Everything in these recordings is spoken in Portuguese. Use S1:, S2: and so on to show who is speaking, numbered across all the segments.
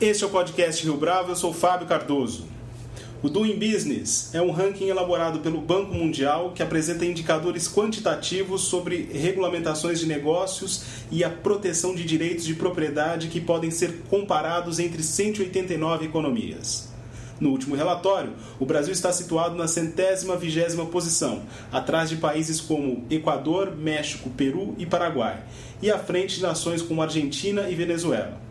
S1: Este é o podcast Rio Bravo, eu sou Fábio Cardoso. O Doing Business é um ranking elaborado pelo Banco Mundial que apresenta indicadores quantitativos sobre regulamentações de negócios e a proteção de direitos de propriedade que podem ser comparados entre 189 economias. No último relatório, o Brasil está situado na centésima vigésima posição, atrás de países como Equador, México, Peru e Paraguai, e à frente de nações como Argentina e Venezuela.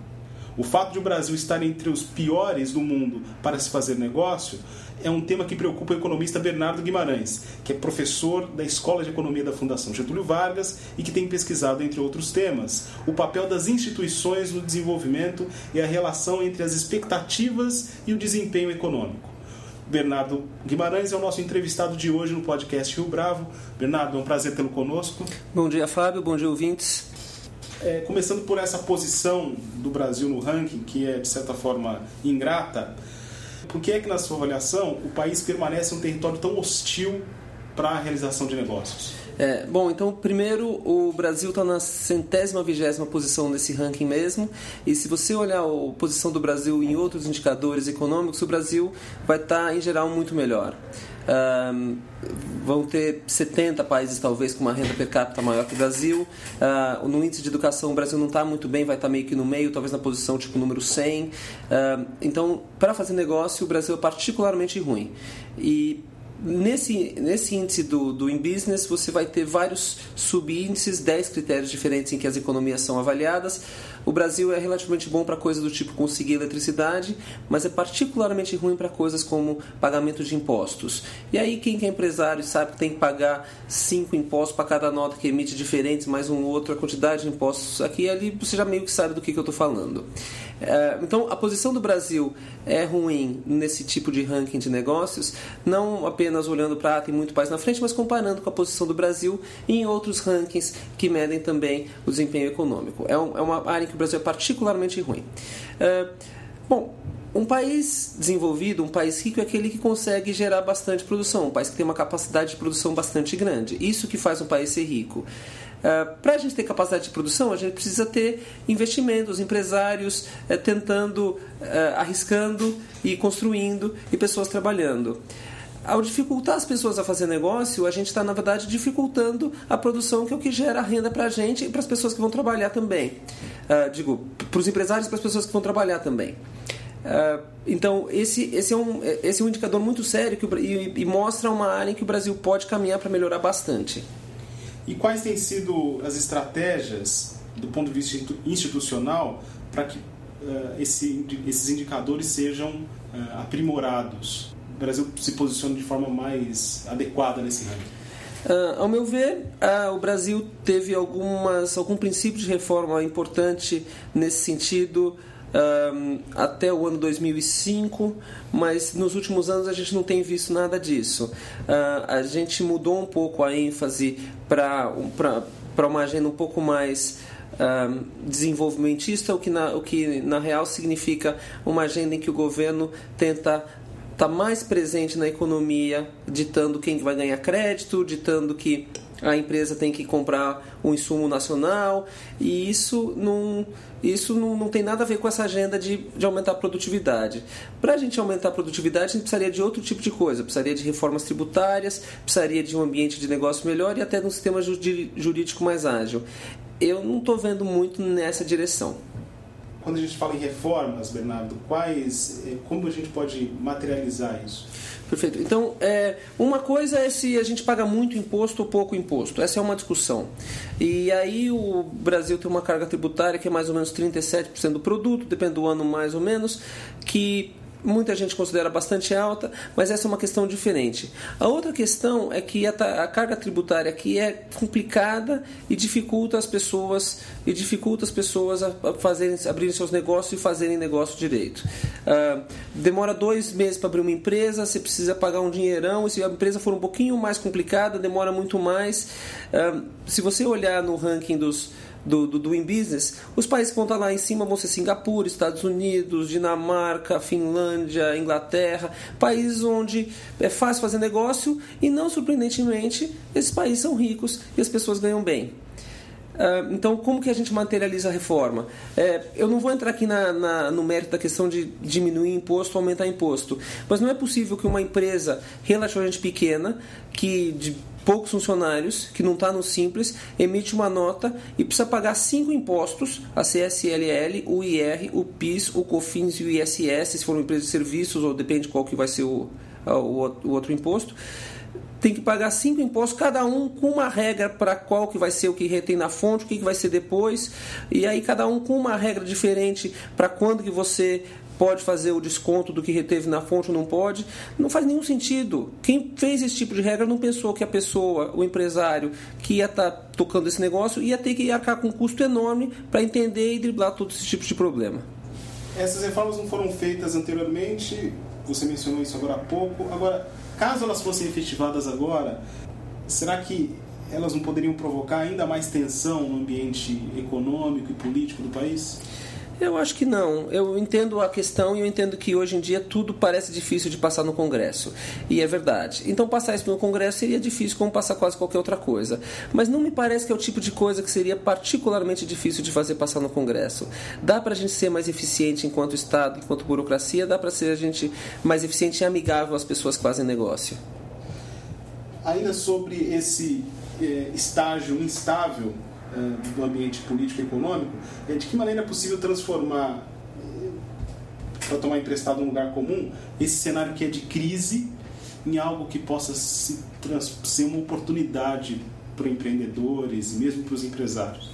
S1: O fato de o Brasil estar entre os piores do mundo para se fazer negócio é um tema que preocupa o economista Bernardo Guimarães, que é professor da Escola de Economia da Fundação Getúlio Vargas e que tem pesquisado, entre outros temas, o papel das instituições no desenvolvimento e a relação entre as expectativas e o desempenho econômico. Bernardo Guimarães é o nosso entrevistado de hoje no podcast Rio Bravo. Bernardo, é um prazer tê-lo conosco.
S2: Bom dia, Fábio. Bom dia, ouvintes.
S1: É, começando por essa posição do Brasil no ranking, que é de certa forma ingrata, por que é que, na sua avaliação, o país permanece um território tão hostil para a realização de negócios?
S2: É, bom, então, primeiro, o Brasil está na centésima vigésima posição nesse ranking mesmo, e se você olhar a posição do Brasil em outros indicadores econômicos, o Brasil vai estar, tá, em geral, muito melhor. Vão ter 70 países talvez com uma renda per capita maior que o Brasil. Uh, no índice de educação o Brasil não está muito bem, vai estar tá meio que no meio, talvez na posição tipo número 100. Uh, então, para fazer negócio, o Brasil é particularmente ruim. E Nesse, nesse índice do, do In Business, você vai ter vários subíndices, 10 critérios diferentes em que as economias são avaliadas. O Brasil é relativamente bom para coisas do tipo conseguir eletricidade, mas é particularmente ruim para coisas como pagamento de impostos. E aí, quem é empresário sabe que tem que pagar cinco impostos para cada nota que emite diferentes, mais um outro, a quantidade de impostos aqui e ali, você já meio que sabe do que, que eu estou falando. É, então, a posição do Brasil é ruim nesse tipo de ranking de negócios, não apenas olhando para ah, tem muito país na frente, mas comparando com a posição do Brasil em outros rankings que medem também o desempenho econômico. É, é uma área em que o Brasil é particularmente ruim. Uh, bom, um país desenvolvido, um país rico, é aquele que consegue gerar bastante produção, um país que tem uma capacidade de produção bastante grande. Isso que faz um país ser rico. Uh, Para a gente ter capacidade de produção, a gente precisa ter investimentos, empresários uh, tentando, arriscando e construindo e pessoas trabalhando ao dificultar as pessoas a fazer negócio, a gente está, na verdade, dificultando a produção, que é o que gera renda para a gente e para as pessoas que vão trabalhar também. Uh, digo, para os empresários e para as pessoas que vão trabalhar também. Uh, então, esse, esse, é um, esse é um indicador muito sério que, e, e mostra uma área em que o Brasil pode caminhar para melhorar bastante.
S1: E quais têm sido as estratégias, do ponto de vista institucional, para que uh, esse, esses indicadores sejam aprimorados? Brasil se posiciona de forma mais adequada nesse ranking?
S2: Uh, ao meu ver, uh, o Brasil teve algumas, algum princípio de reforma importante nesse sentido uh, até o ano 2005, mas nos últimos anos a gente não tem visto nada disso. a gente mudou um pouco a ênfase para uma agenda um pouco mais desenvolvimentista, o que, na, o que na real significa uma agenda em que o governo tenta está mais presente na economia, ditando quem vai ganhar crédito, ditando que a empresa tem que comprar um insumo nacional e isso não, isso não, não tem nada a ver com essa agenda de, de aumentar a produtividade. Para a gente aumentar a produtividade, a gente precisaria de outro tipo de coisa, precisaria de reformas tributárias, precisaria de um ambiente de negócio melhor e até de um sistema jurídico mais ágil. Eu não estou vendo muito nessa direção
S1: quando a gente fala em reformas, Bernardo, quais, eh, como a gente pode materializar isso?
S2: Perfeito. Então, é, uma coisa é se a gente paga muito imposto ou pouco imposto. Essa é uma discussão. E aí o Brasil tem uma carga tributária que é mais ou menos 37% do produto, depende do ano mais ou menos, que muita gente considera bastante alta, mas essa é uma questão diferente. A outra questão é que a, a carga tributária aqui é complicada e dificulta as pessoas e dificulta as pessoas a, a fazerem, abrirem seus negócios e fazerem negócio direito. Uh, demora dois meses para abrir uma empresa, você precisa pagar um dinheirão, e se a empresa for um pouquinho mais complicada, demora muito mais. Uh, se você olhar no ranking dos do, do Doing Business, os países que vão estar lá em cima vão ser Singapura, Estados Unidos, Dinamarca, Finlândia, Inglaterra, países onde é fácil fazer negócio e não surpreendentemente esses países são ricos e as pessoas ganham bem. Uh, então, como que a gente materializa a reforma? É, eu não vou entrar aqui na, na, no mérito da questão de diminuir imposto aumentar imposto, mas não é possível que uma empresa relativamente pequena, que de poucos funcionários, que não está no Simples, emite uma nota e precisa pagar cinco impostos, a CSLL, o IR, o PIS, o COFINS e o ISS, se for uma empresa de serviços, ou depende qual que vai ser o, o, o outro imposto tem que pagar cinco impostos, cada um com uma regra para qual que vai ser o que retém na fonte, o que, que vai ser depois, e aí cada um com uma regra diferente para quando que você pode fazer o desconto do que reteve na fonte ou não pode. Não faz nenhum sentido. Quem fez esse tipo de regra não pensou que a pessoa, o empresário que ia estar tá tocando esse negócio, ia ter que arcar com um custo enorme para entender e driblar todos esses tipos de problema.
S1: Essas reformas não foram feitas anteriormente, você mencionou isso agora há pouco. Agora, caso elas fossem efetivadas agora, será que elas não poderiam provocar ainda mais tensão no ambiente econômico e político do país?
S2: Eu acho que não. Eu entendo a questão e eu entendo que hoje em dia tudo parece difícil de passar no Congresso. E é verdade. Então passar isso no Congresso seria difícil como passar quase qualquer outra coisa. Mas não me parece que é o tipo de coisa que seria particularmente difícil de fazer passar no Congresso. Dá para a gente ser mais eficiente enquanto Estado, enquanto burocracia, dá para ser a gente mais eficiente e amigável às pessoas que fazem negócio.
S1: Ainda sobre esse eh, estágio instável do ambiente político e econômico, é de que maneira é possível transformar, para tomar emprestado um lugar comum, esse cenário que é de crise em algo que possa se ser uma oportunidade para empreendedores mesmo para os empresários?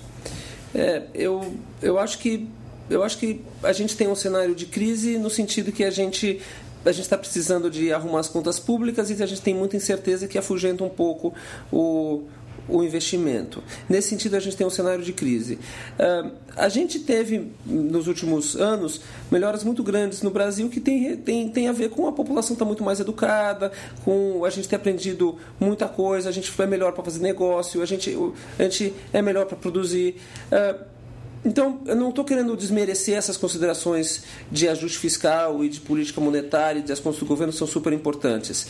S2: É, eu, eu acho que eu acho que a gente tem um cenário de crise no sentido que a gente a gente está precisando de arrumar as contas públicas e a gente tem muita incerteza que afugenta um pouco o, o investimento. Nesse sentido, a gente tem um cenário de crise. Uh, a gente teve, nos últimos anos, melhoras muito grandes no Brasil que tem, tem, tem a ver com a população estar tá muito mais educada, com a gente ter aprendido muita coisa, a gente foi melhor para fazer negócio, a gente, a gente é melhor para produzir. Uh, então, eu não estou querendo desmerecer essas considerações de ajuste fiscal e de política monetária e das contas do governo são super importantes.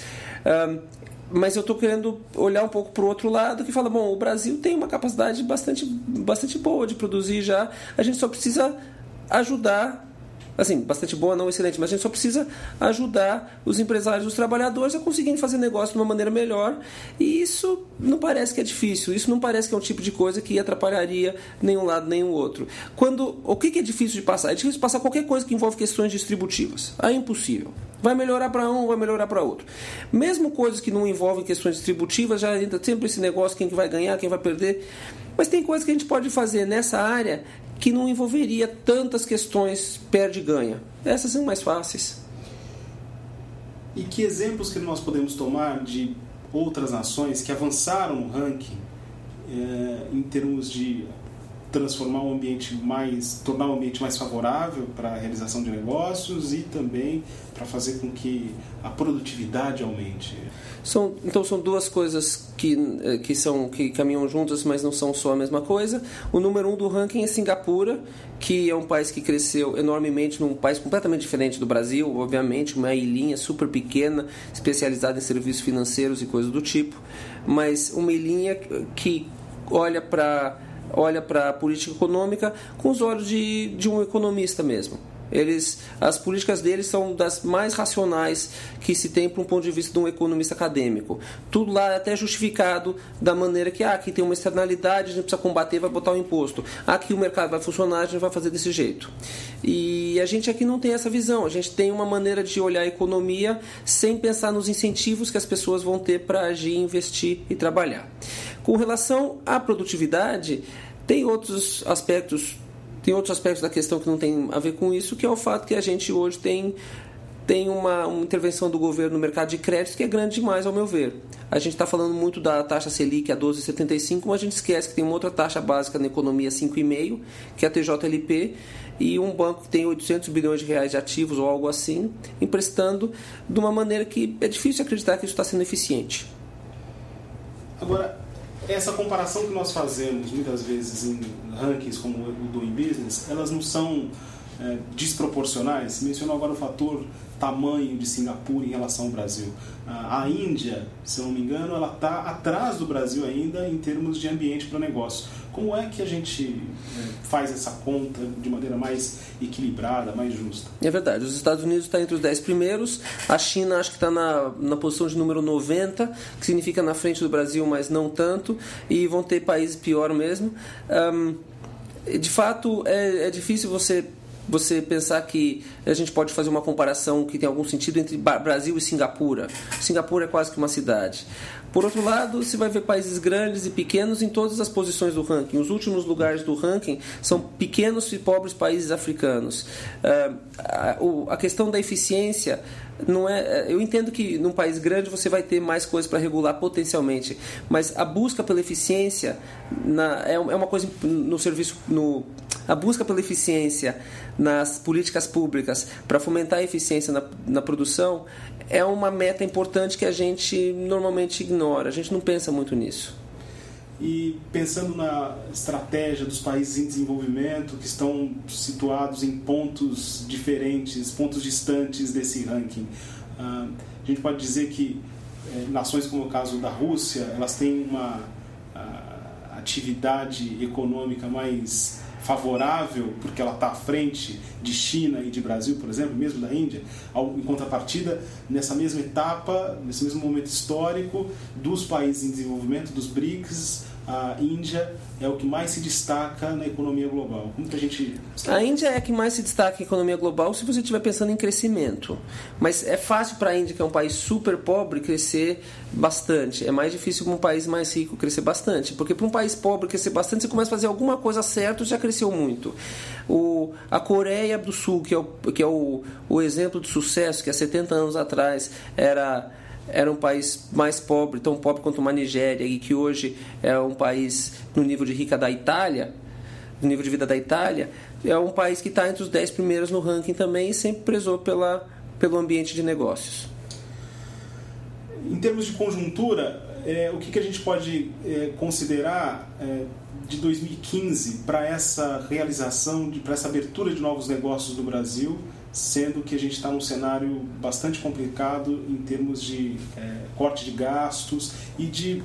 S2: Mas eu estou querendo olhar um pouco para o outro lado que fala, bom, o Brasil tem uma capacidade bastante, bastante boa de produzir já, a gente só precisa ajudar assim, bastante boa, não excelente, mas a gente só precisa ajudar os empresários, os trabalhadores a conseguirem fazer negócio de uma maneira melhor. E isso não parece que é difícil, isso não parece que é um tipo de coisa que atrapalharia nenhum lado nem o outro. Quando o que é difícil de passar? É difícil de passar qualquer coisa que envolve questões distributivas. É impossível. Vai melhorar para um, vai melhorar para outro. Mesmo coisas que não envolvem questões distributivas, já entra sempre esse negócio quem que vai ganhar, quem vai perder. Mas tem coisas que a gente pode fazer nessa área que não envolveria tantas questões perde-ganha. Essas são mais fáceis.
S1: E que exemplos que nós podemos tomar de outras nações que avançaram no ranking é, em termos de transformar o ambiente mais, tornar o ambiente mais favorável para a realização de negócios e também para fazer com que a produtividade aumente.
S2: São, então são duas coisas que, eh, que são que caminham juntas, mas não são só a mesma coisa. O número um do ranking é Singapura, que é um país que cresceu enormemente, num país completamente diferente do Brasil, obviamente, uma ilhinha super pequena, especializada em serviços financeiros e coisas do tipo, mas uma ilhinha que olha para olha para a política econômica com os olhos de, de um economista mesmo. Eles, as políticas deles são das mais racionais que se tem para um ponto de vista de um economista acadêmico. Tudo lá é até justificado da maneira que ah, aqui tem uma externalidade, a gente precisa combater, vai botar o um imposto. Aqui o mercado vai funcionar, a gente vai fazer desse jeito. E a gente aqui não tem essa visão. A gente tem uma maneira de olhar a economia sem pensar nos incentivos que as pessoas vão ter para agir, investir e trabalhar. Com relação à produtividade, tem outros aspectos, tem outros aspectos da questão que não tem a ver com isso, que é o fato que a gente hoje tem tem uma, uma, intervenção do governo no mercado de créditos que é grande demais, ao meu ver. A gente está falando muito da taxa Selic a 12,75, mas a gente esquece que tem uma outra taxa básica na economia 5,5, que é a TJLP, e um banco que tem 800 bilhões de reais de ativos ou algo assim, emprestando de uma maneira que é difícil acreditar que isso está sendo eficiente.
S1: Agora, essa comparação que nós fazemos muitas vezes em rankings como o Doing Business, elas não são é, desproporcionais? Mencionou agora o fator tamanho de Singapura em relação ao Brasil. A Índia, se não me engano, ela está atrás do Brasil ainda em termos de ambiente para negócio. Como é que a gente é, faz essa conta de maneira mais equilibrada, mais justa?
S2: É verdade. Os Estados Unidos está entre os 10 primeiros, a China acho que está na, na posição de número 90, que significa na frente do Brasil, mas não tanto, e vão ter países pior mesmo. Um, de fato, é, é difícil você você pensar que a gente pode fazer uma comparação que tem algum sentido entre Brasil e Singapura. Singapura é quase que uma cidade. Por outro lado, você vai ver países grandes e pequenos em todas as posições do ranking. Os últimos lugares do ranking são pequenos e pobres países africanos. Uh, a, questão da eficiência não é. Eu entendo que num país grande você vai ter mais coisas para regular potencialmente, mas a busca pela eficiência na, é, é uma coisa no serviço no a busca pela eficiência nas políticas públicas para fomentar a eficiência na, na produção é uma meta importante que a gente normalmente ignora, a gente não pensa muito nisso.
S1: E pensando na estratégia dos países em desenvolvimento que estão situados em pontos diferentes, pontos distantes desse ranking, ah, a gente pode dizer que eh, nações como o caso da Rússia, elas têm uma ah, atividade econômica mais favorável, porque ela está à frente de China e de Brasil, por exemplo, mesmo da Índia, em contrapartida, nessa mesma etapa, nesse mesmo momento histórico, dos países em desenvolvimento, dos BRICS, a Índia é o que mais se destaca na economia global. Como que a gente.
S2: A Índia é a que mais se destaca na economia global se você estiver pensando em crescimento. Mas é fácil para a Índia, que é um país super pobre, crescer bastante. É mais difícil para um país mais rico crescer bastante. Porque para um país pobre crescer bastante, você começa a fazer alguma coisa certa, já cresceu muito. O, a Coreia do Sul, que é, o, que é o, o exemplo de sucesso, que há 70 anos atrás era era um país mais pobre, tão pobre quanto uma Nigéria, e que hoje é um país no nível de rica da Itália, no nível de vida da Itália, é um país que está entre os 10 primeiros no ranking também e sempre prezou pela, pelo ambiente de negócios.
S1: Em termos de conjuntura, é, o que, que, a gente pode é, considerar é, de 2015 para essa realização, para essa abertura de novos negócios do Brasil sendo que a gente está num cenário bastante complicado em termos de é, corte de gastos e de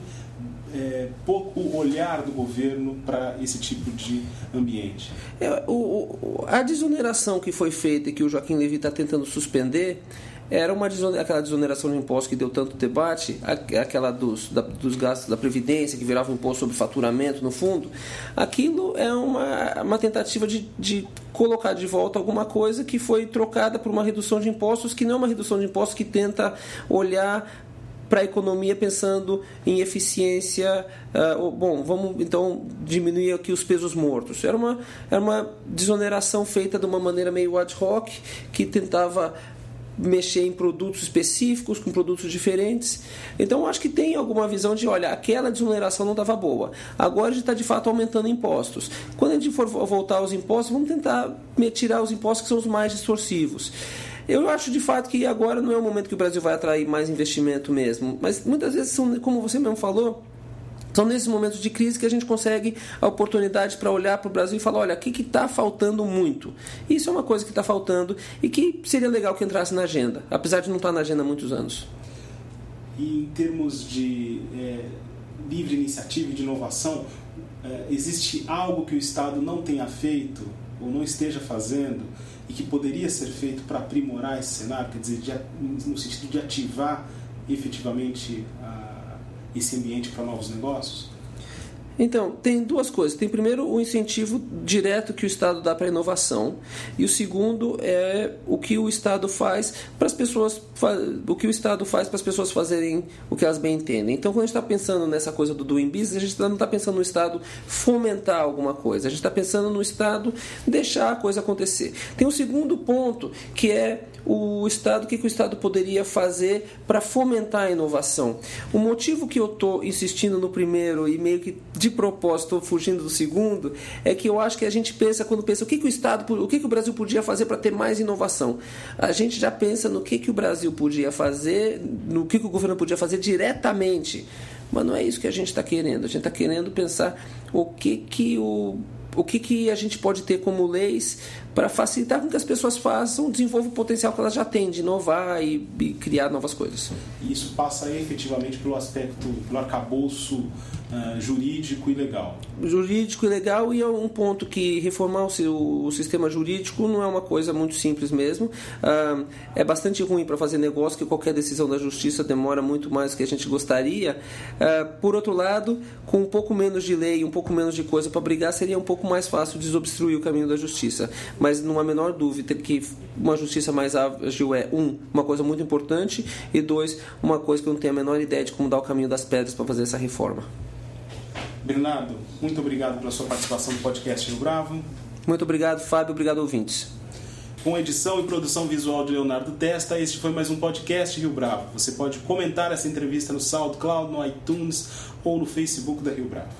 S1: é, pouco olhar do governo para esse tipo de ambiente.
S2: É, o, o, a desoneração que foi feita e que o Joaquim Levy está tentando suspender era uma aquela desoneração de impostos que deu tanto debate, aquela dos, da, dos gastos da Previdência, que virava um imposto sobre faturamento no fundo. Aquilo é uma, uma tentativa de, de colocar de volta alguma coisa que foi trocada por uma redução de impostos, que não é uma redução de impostos que tenta olhar para a economia pensando em eficiência. Uh, bom, vamos então diminuir aqui os pesos mortos. Era uma, era uma desoneração feita de uma maneira meio ad hoc que tentava mexer em produtos específicos, com produtos diferentes. Então, acho que tem alguma visão de, olha, aquela desoneração não estava boa. Agora a gente está de fato aumentando impostos. Quando a gente for voltar aos impostos, vamos tentar tirar os impostos que são os mais distorcivos. Eu acho de fato que agora não é o momento que o Brasil vai atrair mais investimento mesmo. Mas muitas vezes, são, como você mesmo falou, são nesses momentos de crise que a gente consegue a oportunidade para olhar para o Brasil e falar: olha, o que está faltando muito? Isso é uma coisa que está faltando e que seria legal que entrasse na agenda, apesar de não estar tá na agenda há muitos anos.
S1: E em termos de é, livre iniciativa e de inovação, é, existe algo que o Estado não tenha feito ou não esteja fazendo e que poderia ser feito para aprimorar esse cenário, quer dizer, de, no sentido de ativar efetivamente esse ambiente para novos negócios?
S2: Então, tem duas coisas. Tem primeiro o incentivo direto que o Estado dá para a inovação, e o segundo é o que o Estado faz para as pessoas o que o Estado faz para as pessoas fazerem o que elas bem entendem. Então, quando a gente está pensando nessa coisa do doing business, a gente não está pensando no Estado fomentar alguma coisa, a gente está pensando no Estado deixar a coisa acontecer. Tem um segundo ponto que é o Estado, o que, que o Estado poderia fazer para fomentar a inovação. O motivo que eu estou insistindo no primeiro e meio que de propósito fugindo do segundo é que eu acho que a gente pensa, quando pensa o que, que o Estado, o que, que o Brasil podia fazer para ter mais inovação, a gente já pensa no que, que o Brasil podia fazer, no que, que o governo podia fazer diretamente. Mas não é isso que a gente está querendo. A gente está querendo pensar o que, que o o que, que a gente pode ter como leis para facilitar com que as pessoas façam, desenvolvam o potencial que elas já têm de inovar e, e criar novas coisas.
S1: E isso passa efetivamente pelo aspecto, pelo arcabouço uh, jurídico e legal.
S2: Jurídico e legal, e é um ponto que reformar o, o sistema jurídico não é uma coisa muito simples mesmo. Uh, é bastante ruim para fazer negócio, que qualquer decisão da justiça demora muito mais do que a gente gostaria. Uh, por outro lado, com um pouco menos de lei, um pouco menos de coisa para brigar, seria um pouco mais fácil desobstruir o caminho da justiça. Mas não há menor dúvida que uma justiça mais ágil é, um, uma coisa muito importante, e dois, uma coisa que eu não tenho a menor ideia de como dar o caminho das pedras para fazer essa reforma.
S1: Bernardo, muito obrigado pela sua participação no podcast Rio Bravo.
S2: Muito obrigado, Fábio. Obrigado, ouvintes.
S1: Com edição e produção visual de Leonardo Testa, este foi mais um podcast Rio Bravo. Você pode comentar essa entrevista no SoundCloud, no iTunes ou no Facebook da Rio Bravo.